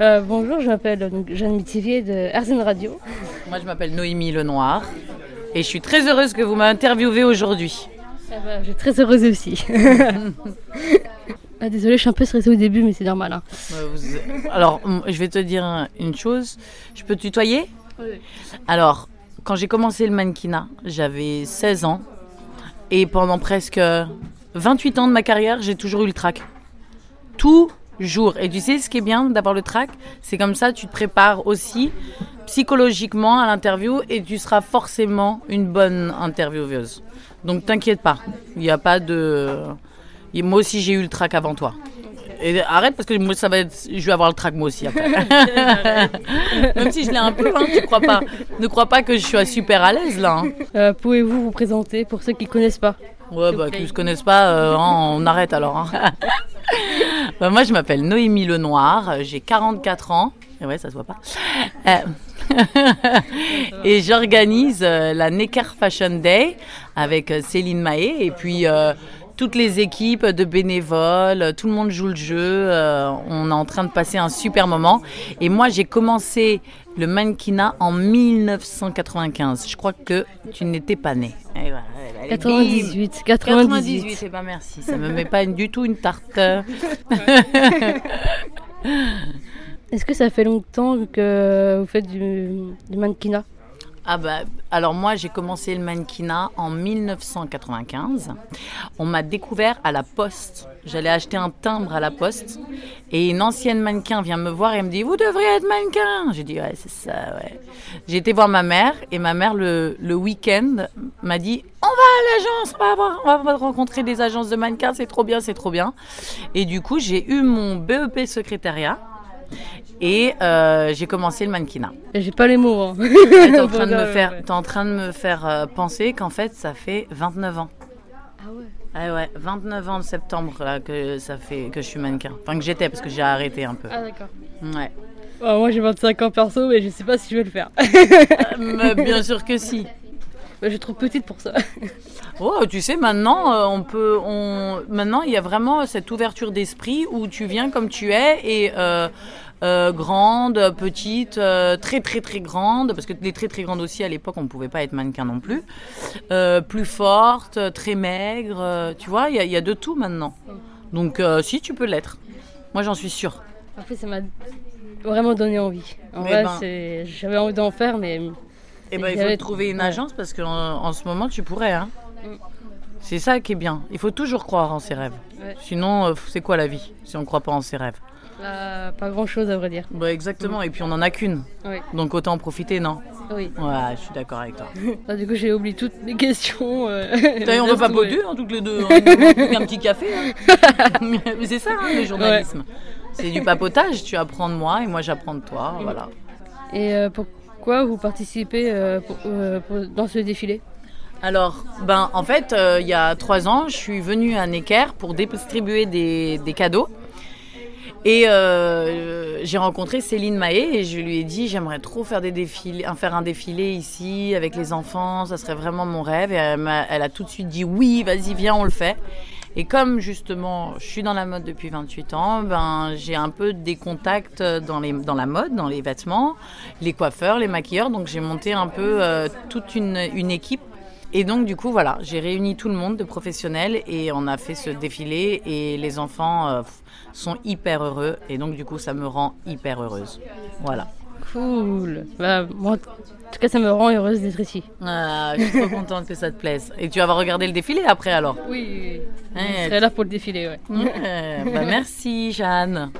Euh, bonjour, je m'appelle Jeanne Mitivier de RZN Radio. Moi, je m'appelle Noémie Lenoir et je suis très heureuse que vous m'interviewez aujourd'hui. Ah bah, je suis très heureuse aussi. ah, désolée, je suis un peu stressée au début, mais c'est normal. hein. Euh, Alors, je vais te dire une chose. Je peux te tutoyer? Oui. Alors, quand j'ai commencé le mannequinat, j'avais 16 ans. Et pendant presque 28 ans de ma carrière, j'ai toujours eu le trac. Toujours. Et tu sais ce qui est bien d'avoir le trac? C'est comme ça, tu te prépares aussi psychologiquement à l'interview et tu seras forcément une bonne intervieweuse. Donc t'inquiète pas. Il n'y a pas de... et Moi aussi, j'ai eu le trac avant toi. Et arrête parce que moi, ça va être... je vais avoir le trac moi aussi après. Même si je l'ai un peu, hein, tu crois pas. Ne crois pas que je suis super à l'aise là. hein. Euh, Pouvez-vous vous présenter pour ceux qui ne connaissent pas? Ouais, bah, qui ne se connaissent pas, euh, hein, on arrête alors. hein. Bah, moi, je m'appelle Noémie Lenoir, euh, j'ai 44 ans. Ouais, ça se voit pas. Euh, et j'organise euh, la Necker Fashion Day avec Céline Mahé et puis toutes les équipes de bénévoles, tout le monde joue le jeu. euh, on est en train de passer un super moment. Et moi, j'ai commencé le mannequinat en 1995. Je crois que tu n'étais pas née. Et voilà, elle est bim. 98, 98. 98, eh ben merci, ça me met pas du tout une tarte. Est-ce que ça fait longtemps que vous faites du, du mannequinat? Ah bah, alors moi j'ai commencé le mannequinat en 1995. On m'a découvert à la poste. J'allais acheter un timbre à la poste et une ancienne mannequin vient me voir et me dit Vous devriez être mannequin J'ai dit Ouais, c'est ça, ouais. J'ai été voir ma mère et ma mère le, le week-end m'a dit On va à l'agence, on va, on va rencontrer des agences de mannequins, c'est trop bien, c'est trop bien. Et du coup, j'ai eu mon BEP secrétariat et euh, j'ai commencé le mannequinat. J'ai pas les mots. hein. T'es en train de me faire, t'es en train de me faire penser qu'en fait ça fait 29 ans. Ah ouais. Ah ouais, 29 ans de septembre là, que ça fait que je suis mannequin. Enfin que j'étais parce que j'ai arrêté un peu. Ah d'accord. Ouais. Ah, moi j'ai 25 ans perso, mais je sais pas si je vais le faire. Euh, mais bien sûr que si. je suis trop petite pour ça. Oh, tu sais maintenant euh, on peut, on maintenant il y a vraiment cette ouverture d'esprit où tu viens comme tu es et euh, euh, grande, petite, euh, très très très grande, parce que les très très grandes aussi à l'époque on ne pouvait pas être mannequin non plus, Euh, plus forte, très maigre, euh, tu vois, il y, y a de tout maintenant. Donc si tu peux l'être, moi j'en suis sûre. Après ça m'a vraiment donné envie. En Mais vrai, ben- j'avais envie d'en faire, mais Et ben il faut trouver une agence parce qu'en en ce moment tu pourrais. Hein. Mm. C'est ça qui est bien. Il faut toujours croire en ses rêves. Ouais. Sinon, c'est quoi la vie si on ne croit pas en ses rêves? Là, pas grand chose à vrai dire. Bah exactement. Et puis on n'en a qu'une. Oui. Donc autant en profiter, non? Oui. Ouais, je suis d'accord avec toi. Ah, du coup, j'ai oublié toutes mes questions. euh, T'as- on veut pas poder, hein, toutes les deux. hein. On un petit café. hein. Mais c'est ça, hein, le journalisme. C'est du papotage. Tu apprends de moi et moi j'apprends de toi. Voilà. Et euh, pourquoi vous participez euh, pour- euh, pour- dans ce défilé? Alors, ben, en fait, euh, il y a trois ans, je suis venue à Necker pour distribuer des, des cadeaux. Et euh, j'ai rencontré Céline Mahé et je lui ai dit j'aimerais trop faire, des défilés, faire un défilé ici avec les enfants, ça serait vraiment mon rêve. Et elle, m'a- elle a tout de suite dit oui, vas-y, viens, on le fait. Et comme justement je suis dans la mode depuis 28 ans, ben, j'ai un peu des contacts dans, les, dans la mode, dans les vêtements, les coiffeurs, les maquilleurs. Donc j'ai monté un peu euh, toute une, une équipe et donc, du coup, voilà, j'ai réuni tout le monde de professionnels et on a fait ce défilé et les enfants euh, sont hyper heureux et donc, du coup, ça me rend hyper heureuse. Voilà. Cool. Bah, moi, en tout cas, ça me rend heureuse d'être ici. Ah, je suis trop contente que ça te plaise. Et tu vas regarder le défilé après alors? Oui, oui. Ouais. Je serai là pour le défilé, ouais. Ouais, bah, Merci, Jeanne.